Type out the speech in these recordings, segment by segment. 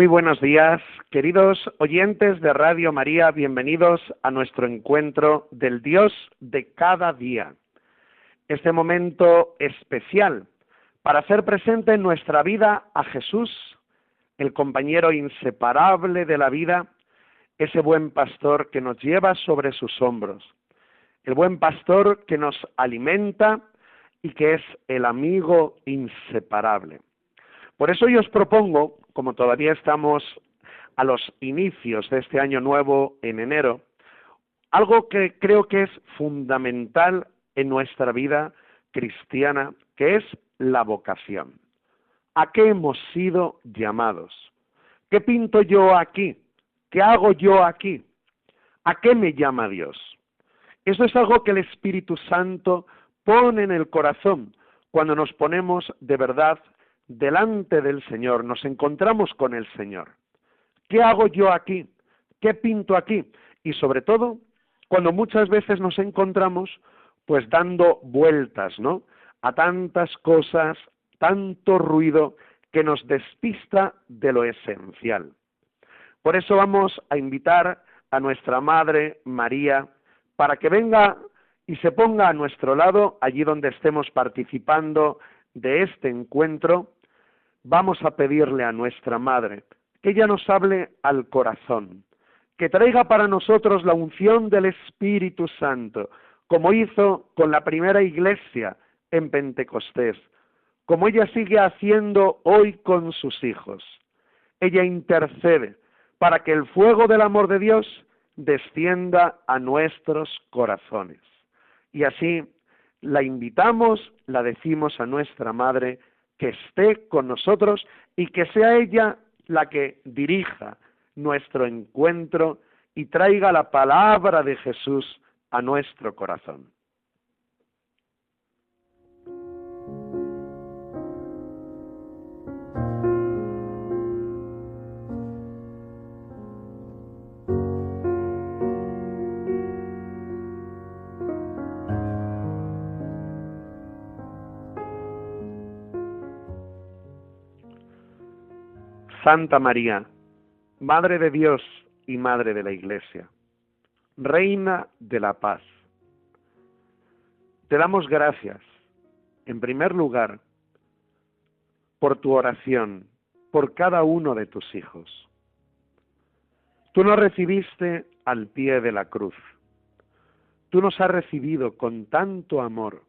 Muy buenos días, queridos oyentes de Radio María, bienvenidos a nuestro encuentro del Dios de cada día. Este momento especial para hacer presente en nuestra vida a Jesús, el compañero inseparable de la vida, ese buen pastor que nos lleva sobre sus hombros, el buen pastor que nos alimenta y que es el amigo inseparable. Por eso yo os propongo como todavía estamos a los inicios de este año nuevo en enero, algo que creo que es fundamental en nuestra vida cristiana, que es la vocación. ¿A qué hemos sido llamados? ¿Qué pinto yo aquí? ¿Qué hago yo aquí? ¿A qué me llama Dios? Eso es algo que el Espíritu Santo pone en el corazón cuando nos ponemos de verdad delante del Señor, nos encontramos con el Señor. ¿Qué hago yo aquí? ¿Qué pinto aquí? Y sobre todo, cuando muchas veces nos encontramos pues dando vueltas, ¿no? A tantas cosas, tanto ruido que nos despista de lo esencial. Por eso vamos a invitar a nuestra Madre María para que venga y se ponga a nuestro lado allí donde estemos participando de este encuentro vamos a pedirle a nuestra Madre que ella nos hable al corazón, que traiga para nosotros la unción del Espíritu Santo, como hizo con la primera iglesia en Pentecostés, como ella sigue haciendo hoy con sus hijos. Ella intercede para que el fuego del amor de Dios descienda a nuestros corazones. Y así la invitamos, la decimos a nuestra Madre, que esté con nosotros y que sea ella la que dirija nuestro encuentro y traiga la palabra de Jesús a nuestro corazón. Santa María, Madre de Dios y Madre de la Iglesia, Reina de la Paz. Te damos gracias, en primer lugar, por tu oración, por cada uno de tus hijos. Tú nos recibiste al pie de la cruz. Tú nos has recibido con tanto amor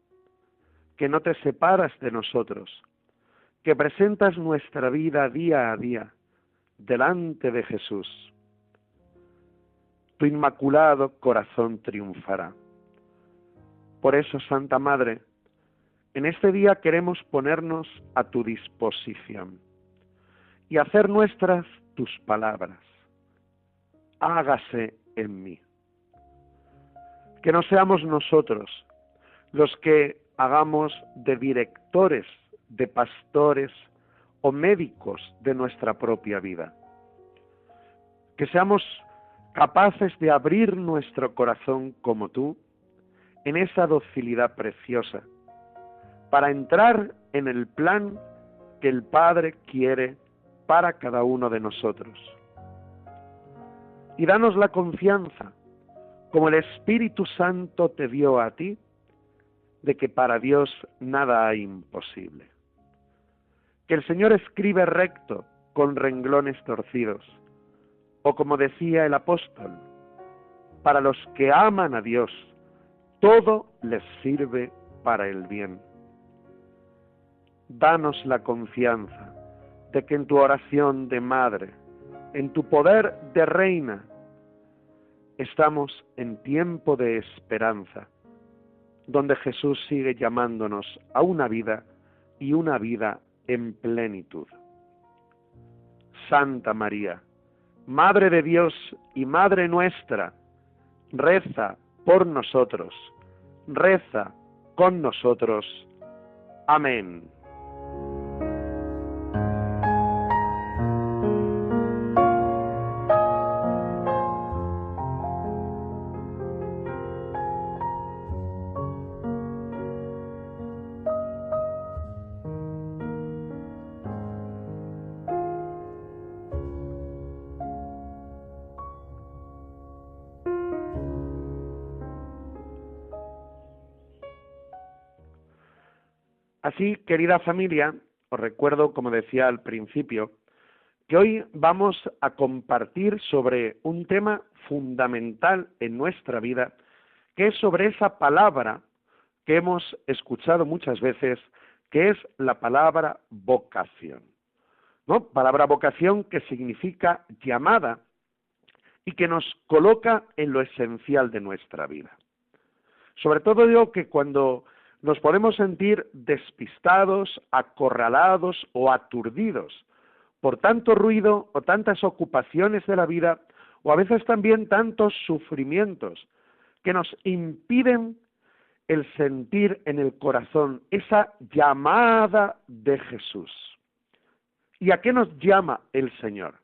que no te separas de nosotros, que presentas nuestra vida día a día delante de Jesús. Tu inmaculado corazón triunfará. Por eso, Santa Madre, en este día queremos ponernos a tu disposición y hacer nuestras tus palabras. Hágase en mí. Que no seamos nosotros los que hagamos de directores de pastores o médicos de nuestra propia vida. Que seamos capaces de abrir nuestro corazón como tú en esa docilidad preciosa para entrar en el plan que el Padre quiere para cada uno de nosotros. Y danos la confianza, como el Espíritu Santo te dio a ti, de que para Dios nada hay imposible que el Señor escribe recto con renglones torcidos, o como decía el apóstol, para los que aman a Dios, todo les sirve para el bien. Danos la confianza de que en tu oración de madre, en tu poder de reina, estamos en tiempo de esperanza, donde Jesús sigue llamándonos a una vida y una vida en plenitud. Santa María, Madre de Dios y Madre nuestra, reza por nosotros, reza con nosotros. Amén. Así, querida familia, os recuerdo, como decía al principio, que hoy vamos a compartir sobre un tema fundamental en nuestra vida, que es sobre esa palabra que hemos escuchado muchas veces, que es la palabra vocación. ¿No? Palabra vocación que significa llamada y que nos coloca en lo esencial de nuestra vida. Sobre todo digo que cuando nos podemos sentir despistados, acorralados o aturdidos por tanto ruido o tantas ocupaciones de la vida o a veces también tantos sufrimientos que nos impiden el sentir en el corazón esa llamada de Jesús. ¿Y a qué nos llama el Señor?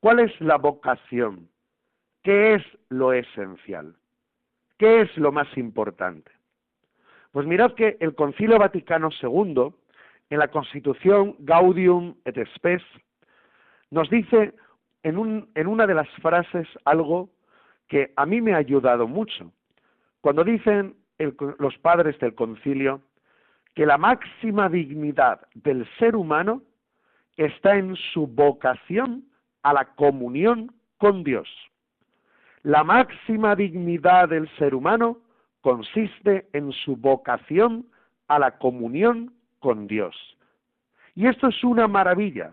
¿Cuál es la vocación? ¿Qué es lo esencial? ¿Qué es lo más importante? Pues mirad que el Concilio Vaticano II, en la Constitución Gaudium et Spes, nos dice en, una de las frases algo que a mí me ha ayudado mucho. Cuando dicen los padres del concilio que la máxima dignidad del ser humano está en su vocación a la comunión con Dios. La máxima dignidad del ser humano consiste en su vocación a la comunión con Dios. Y esto es una maravilla,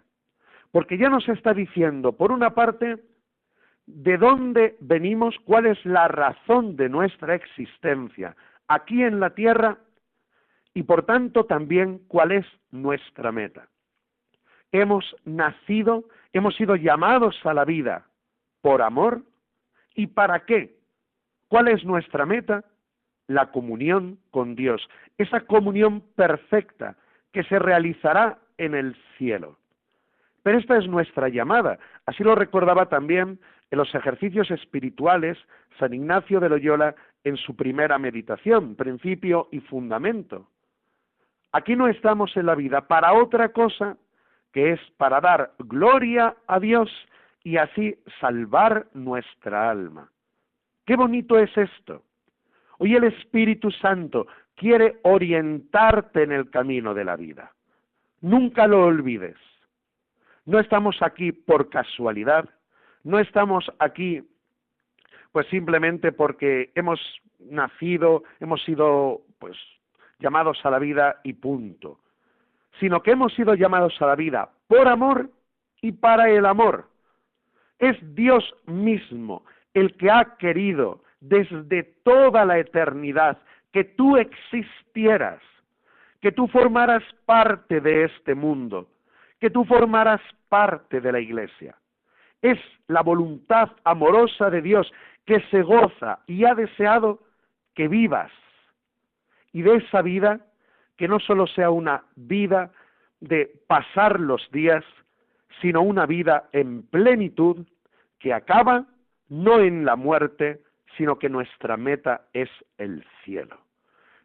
porque ya nos está diciendo, por una parte, de dónde venimos, cuál es la razón de nuestra existencia aquí en la tierra y por tanto también cuál es nuestra meta. Hemos nacido, hemos sido llamados a la vida por amor y para qué. ¿Cuál es nuestra meta? La comunión con Dios, esa comunión perfecta que se realizará en el cielo. Pero esta es nuestra llamada, así lo recordaba también en los ejercicios espirituales San Ignacio de Loyola en su primera meditación, principio y fundamento. Aquí no estamos en la vida para otra cosa que es para dar gloria a Dios y así salvar nuestra alma. Qué bonito es esto. Hoy el Espíritu Santo quiere orientarte en el camino de la vida. Nunca lo olvides. No estamos aquí por casualidad, no estamos aquí pues simplemente porque hemos nacido, hemos sido pues llamados a la vida y punto, sino que hemos sido llamados a la vida por amor y para el amor. Es Dios mismo el que ha querido desde toda la eternidad que tú existieras, que tú formaras parte de este mundo, que tú formaras parte de la iglesia. Es la voluntad amorosa de Dios que se goza y ha deseado que vivas. Y de esa vida, que no solo sea una vida de pasar los días, sino una vida en plenitud que acaba no en la muerte, sino que nuestra meta es el cielo,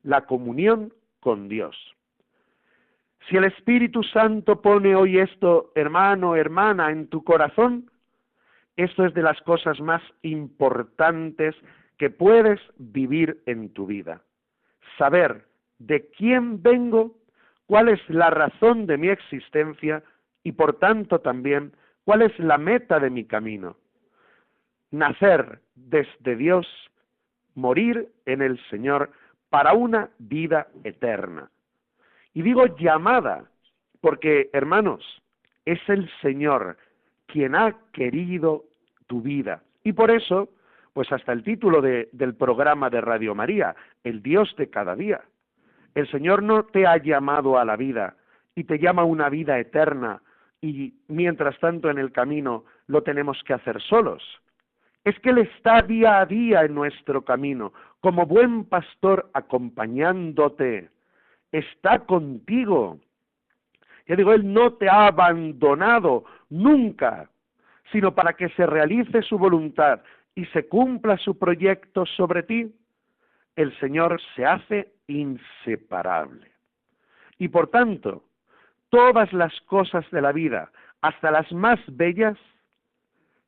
la comunión con Dios. Si el Espíritu Santo pone hoy esto, hermano, hermana, en tu corazón, esto es de las cosas más importantes que puedes vivir en tu vida. Saber de quién vengo, cuál es la razón de mi existencia y por tanto también cuál es la meta de mi camino nacer desde Dios, morir en el Señor para una vida eterna. Y digo llamada, porque hermanos, es el Señor quien ha querido tu vida. Y por eso, pues hasta el título del programa de Radio María, el Dios de cada día. El Señor no te ha llamado a la vida y te llama a una vida eterna y mientras tanto en el camino lo tenemos que hacer solos. Es que Él está día a día en nuestro camino, como buen pastor acompañándote, está contigo. Ya digo, Él no te ha abandonado nunca, sino para que se realice su voluntad y se cumpla su proyecto sobre ti, el Señor se hace inseparable. Y por tanto, todas las cosas de la vida, hasta las más bellas,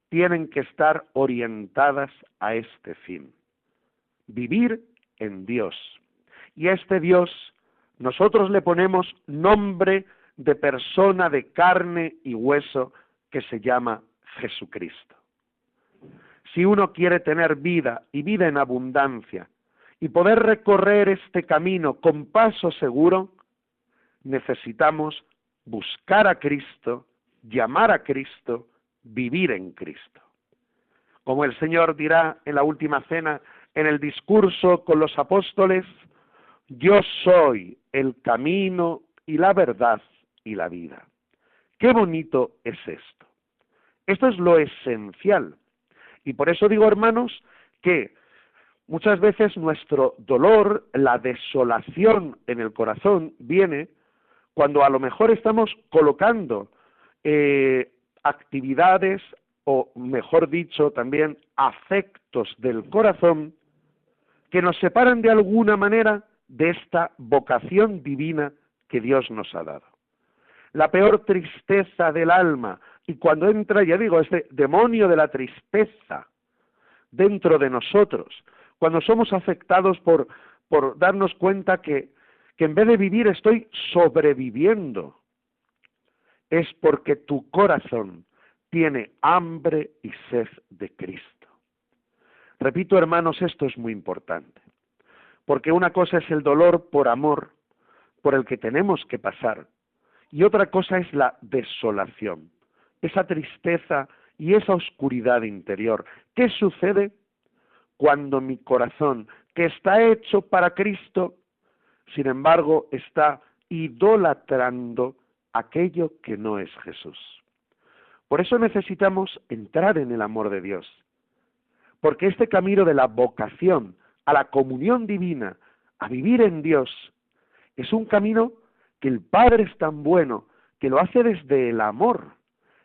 tienen que estar orientadas a este fin. Vivir en Dios. Y a este Dios nosotros le ponemos nombre de persona de carne y hueso que se llama Jesucristo. Si uno quiere tener vida y vida en abundancia y poder recorrer este camino con paso seguro, necesitamos buscar a Cristo, llamar a Cristo, vivir en Cristo. Como el Señor dirá en la última cena, en el discurso con los apóstoles, yo soy el camino y la verdad y la vida. Qué bonito es esto. Esto es lo esencial. Y por eso digo, hermanos, que muchas veces nuestro dolor, la desolación en el corazón viene cuando a lo mejor estamos colocando eh, actividades o, mejor dicho, también afectos del corazón que nos separan de alguna manera de esta vocación divina que Dios nos ha dado. La peor tristeza del alma, y cuando entra, ya digo, este demonio de la tristeza dentro de nosotros, cuando somos afectados por, por darnos cuenta que, que en vez de vivir estoy sobreviviendo, es porque tu corazón tiene hambre y sed de Cristo. Repito, hermanos, esto es muy importante, porque una cosa es el dolor por amor, por el que tenemos que pasar, y otra cosa es la desolación, esa tristeza y esa oscuridad interior. ¿Qué sucede cuando mi corazón, que está hecho para Cristo, sin embargo, está idolatrando aquello que no es Jesús? Por eso necesitamos entrar en el amor de Dios, porque este camino de la vocación a la comunión divina, a vivir en Dios, es un camino que el Padre es tan bueno que lo hace desde el amor,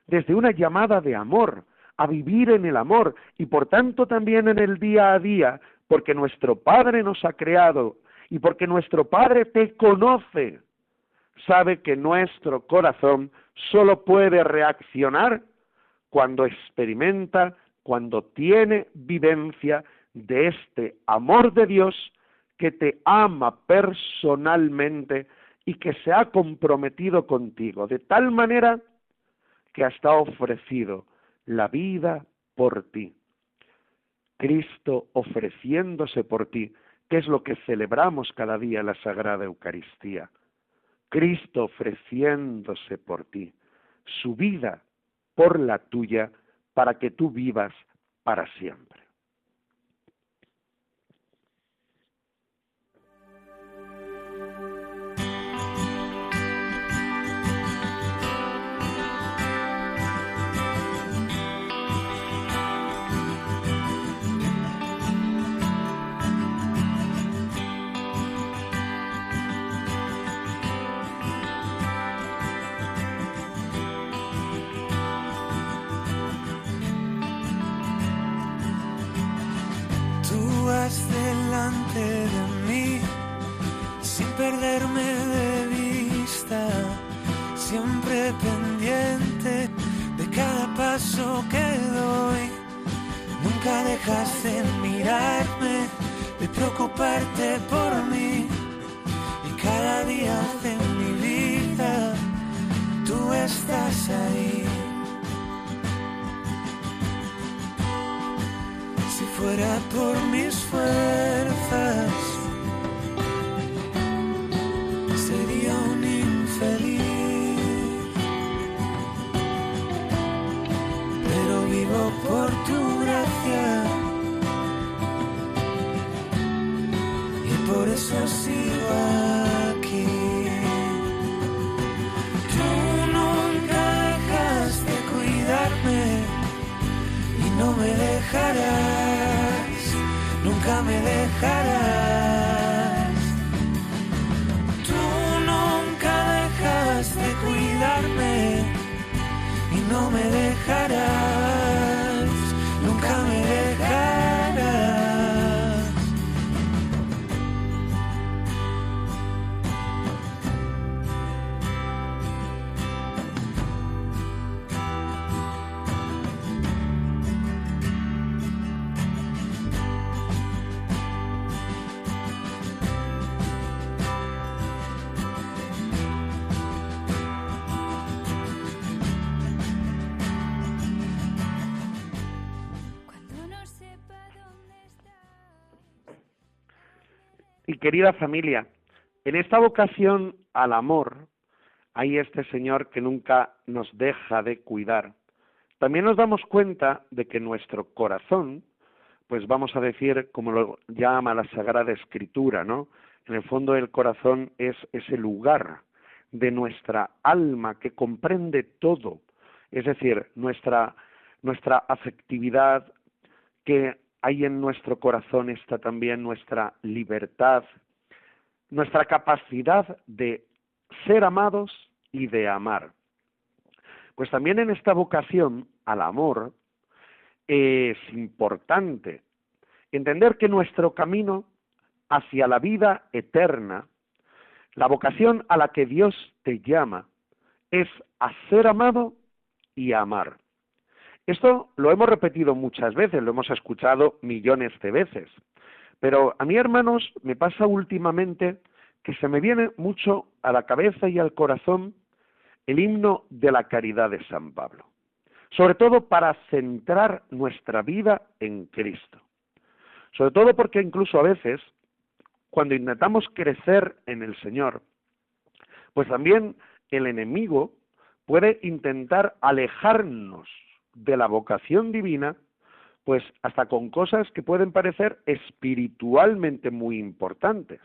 desde una llamada de amor, a vivir en el amor y por tanto también en el día a día, porque nuestro Padre nos ha creado y porque nuestro Padre te conoce sabe que nuestro corazón solo puede reaccionar cuando experimenta, cuando tiene vivencia de este amor de Dios que te ama personalmente y que se ha comprometido contigo, de tal manera que hasta ha ofrecido la vida por ti. Cristo ofreciéndose por ti, que es lo que celebramos cada día en la Sagrada Eucaristía. Cristo ofreciéndose por ti, su vida por la tuya, para que tú vivas para siempre. De mí sin perderme de vista, siempre pendiente de cada paso que doy. Nunca dejas de mirarme, de preocuparte por mí y cada día de mi vida tú estás ahí. Fuera por mis fuerzas, sería un infeliz. Pero vivo por tu gracia. Y por eso sigo aquí. Tú nunca dejas de cuidarme y no me dejarás, me dejarás. Tú nunca dejas de cuidarme y no me dejarás, querida familia, en esta vocación al amor hay este Señor que nunca nos deja de cuidar. También nos damos cuenta de que nuestro corazón, pues vamos a decir, como lo llama la Sagrada Escritura, ¿no? En el fondo el corazón es ese lugar de nuestra alma que comprende todo, es decir, nuestra, nuestra afectividad, que hay en nuestro corazón está también nuestra libertad, nuestra capacidad de ser amados y de amar. Pues también en esta vocación al amor es importante entender que nuestro camino hacia la vida eterna, la vocación a la que Dios te llama, es a ser amado y a amar. Esto lo hemos repetido muchas veces, lo hemos escuchado millones de veces, pero a mí, hermanos, me pasa últimamente que se me viene mucho a la cabeza y al corazón el himno de la caridad de San Pablo, sobre todo para centrar nuestra vida en Cristo. Sobre todo porque incluso a veces, cuando intentamos crecer en el Señor, pues también el enemigo puede intentar alejarnos de la vocación divina, pues hasta con cosas que pueden parecer espiritualmente muy importantes.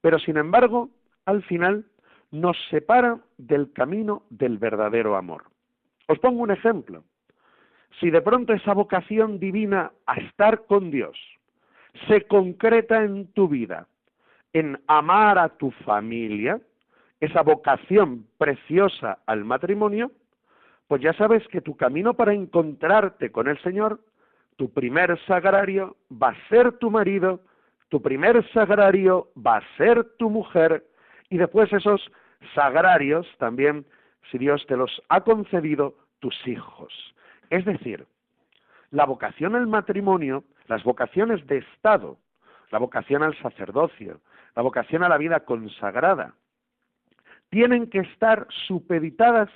Pero sin embargo, al final nos separa del camino del verdadero amor. Os pongo un ejemplo. Si de pronto esa vocación divina a estar con Dios se concreta en tu vida, en amar a tu familia, esa vocación preciosa al matrimonio, pues ya sabes que tu camino para encontrarte con el Señor, tu primer sagrario va a ser tu marido, tu primer sagrario va a ser tu mujer, y después esos sagrarios también, si Dios te los ha concedido, tus hijos. Es decir, la vocación al matrimonio, las vocaciones de Estado, la vocación al sacerdocio, la vocación a la vida consagrada, tienen que estar supeditadas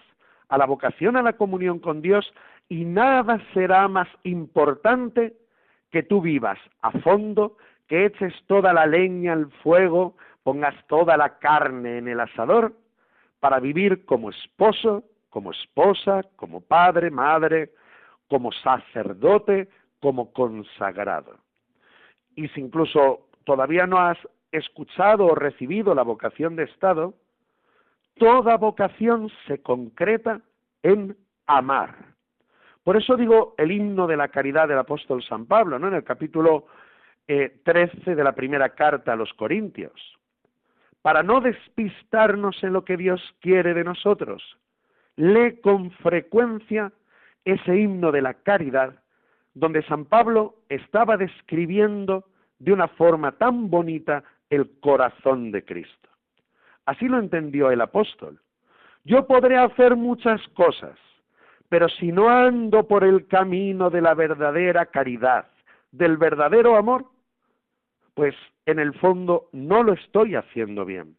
a la vocación a la comunión con Dios y nada será más importante que tú vivas a fondo, que eches toda la leña al fuego, pongas toda la carne en el asador para vivir como esposo, como esposa, como padre, madre, como sacerdote, como consagrado. Y si incluso todavía no has escuchado o recibido la vocación de Estado, toda vocación se concreta en amar. Por eso digo el himno de la caridad del apóstol San Pablo, ¿no? En el capítulo eh, 13 de la primera carta a los Corintios. Para no despistarnos en lo que Dios quiere de nosotros, lee con frecuencia ese himno de la caridad, donde San Pablo estaba describiendo de una forma tan bonita el corazón de Cristo. Así lo entendió el apóstol. Yo podré hacer muchas cosas, pero si no ando por el camino de la verdadera caridad, del verdadero amor, pues en el fondo no lo estoy haciendo bien.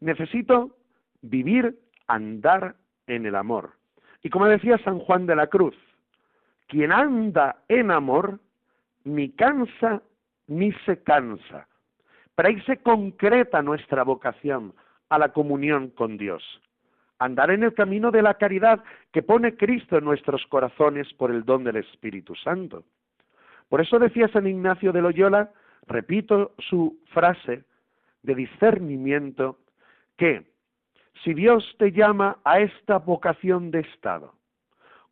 Necesito vivir, andar en el amor. Y como decía San Juan de la Cruz, quien anda en amor, ni cansa ni se cansa. Pero ahí se concreta nuestra vocación a la comunión con Dios. Andar en el camino de la caridad que pone Cristo en nuestros corazones por el don del Espíritu Santo. Por eso decía San Ignacio de Loyola, repito su frase de discernimiento, que si Dios te llama a esta vocación de Estado,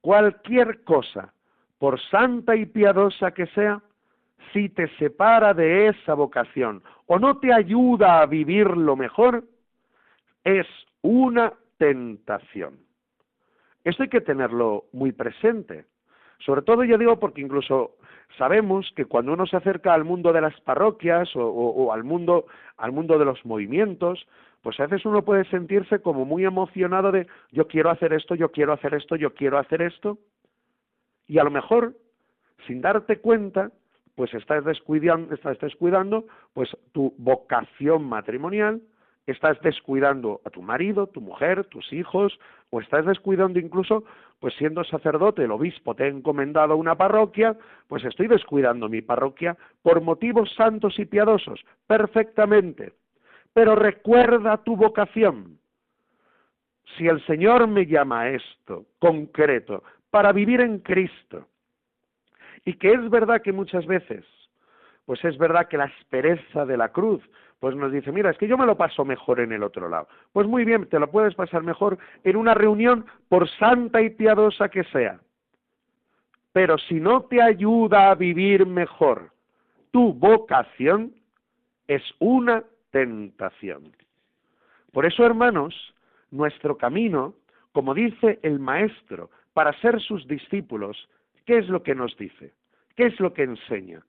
cualquier cosa por santa y piadosa que sea, si te separa de esa vocación o no te ayuda a vivirlo mejor, es una tentación. Esto hay que tenerlo muy presente. Sobre todo yo digo porque incluso sabemos que cuando uno se acerca al mundo de las parroquias o, o, o, al mundo al mundo de los movimientos, pues a veces uno puede sentirse como muy emocionado de yo quiero hacer esto, yo quiero hacer esto, yo quiero hacer esto, y a lo mejor sin darte cuenta, pues estás descuidando, estás descuidando pues tu vocación matrimonial, estás descuidando a tu marido, tu mujer, tus hijos, o estás descuidando incluso, pues siendo sacerdote, el obispo te ha encomendado una parroquia, pues estoy descuidando mi parroquia por motivos santos y piadosos, perfectamente. Pero recuerda tu vocación. Si el Señor me llama a esto, concreto, para vivir en Cristo, y que es verdad que muchas veces, pues es verdad que la aspereza de la cruz, pues nos dice, mira, es que yo me lo paso mejor en el otro lado. Pues muy bien, te lo puedes pasar mejor en una reunión, por santa y piadosa que sea. Pero si no te ayuda a vivir mejor tu vocación, es una tentación. Por eso, hermanos, nuestro camino, como dice el Maestro, para ser sus discípulos, ¿qué es lo que nos dice? ¿Qué es lo que enseña?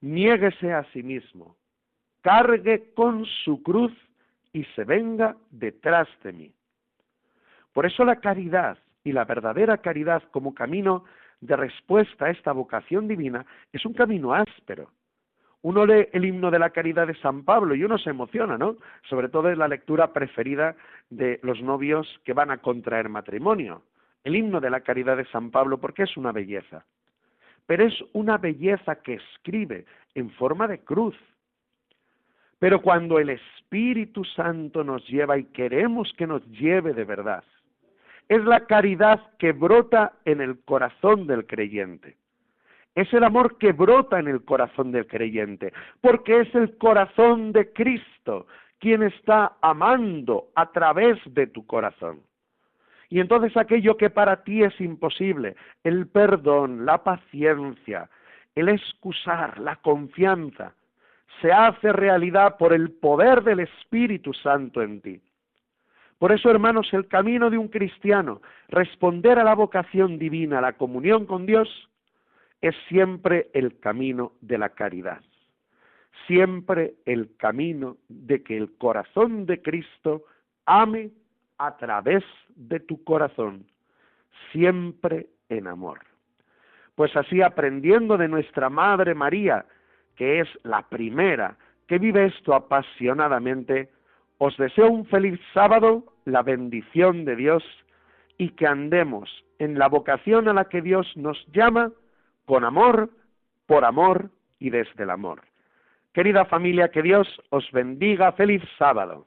Niéguese a sí mismo, cargue con su cruz y se venga detrás de mí. Por eso la caridad y la verdadera caridad como camino de respuesta a esta vocación divina es un camino áspero. Uno lee el himno de la caridad de San Pablo y uno se emociona, ¿no? Sobre todo es la lectura preferida de los novios que van a contraer matrimonio. El himno de la caridad de San Pablo porque es una belleza. Pero es una belleza que escribe en forma de cruz, pero cuando el Espíritu Santo nos lleva y queremos que nos lleve de verdad, es la caridad que brota en el corazón del creyente. Es el amor que brota en el corazón del creyente, porque es el corazón de Cristo quien está amando a través de tu corazón. Y entonces aquello que para ti es imposible, el perdón, la paciencia, el excusar, la confianza, se hace realidad por el poder del Espíritu Santo en ti. Por eso, hermanos, el camino de un cristiano, responder a la vocación divina, la comunión con Dios, es siempre el camino de la caridad. Siempre el camino de que el corazón de Cristo ame a través de tu corazón, siempre en amor. Pues así aprendiendo de nuestra Madre María, que es la primera que vive esto apasionadamente, os deseo un feliz sábado, la bendición de Dios y que andemos en la vocación a la que Dios nos llama con amor, por amor y desde el amor. Querida familia, que Dios os bendiga. Feliz sábado.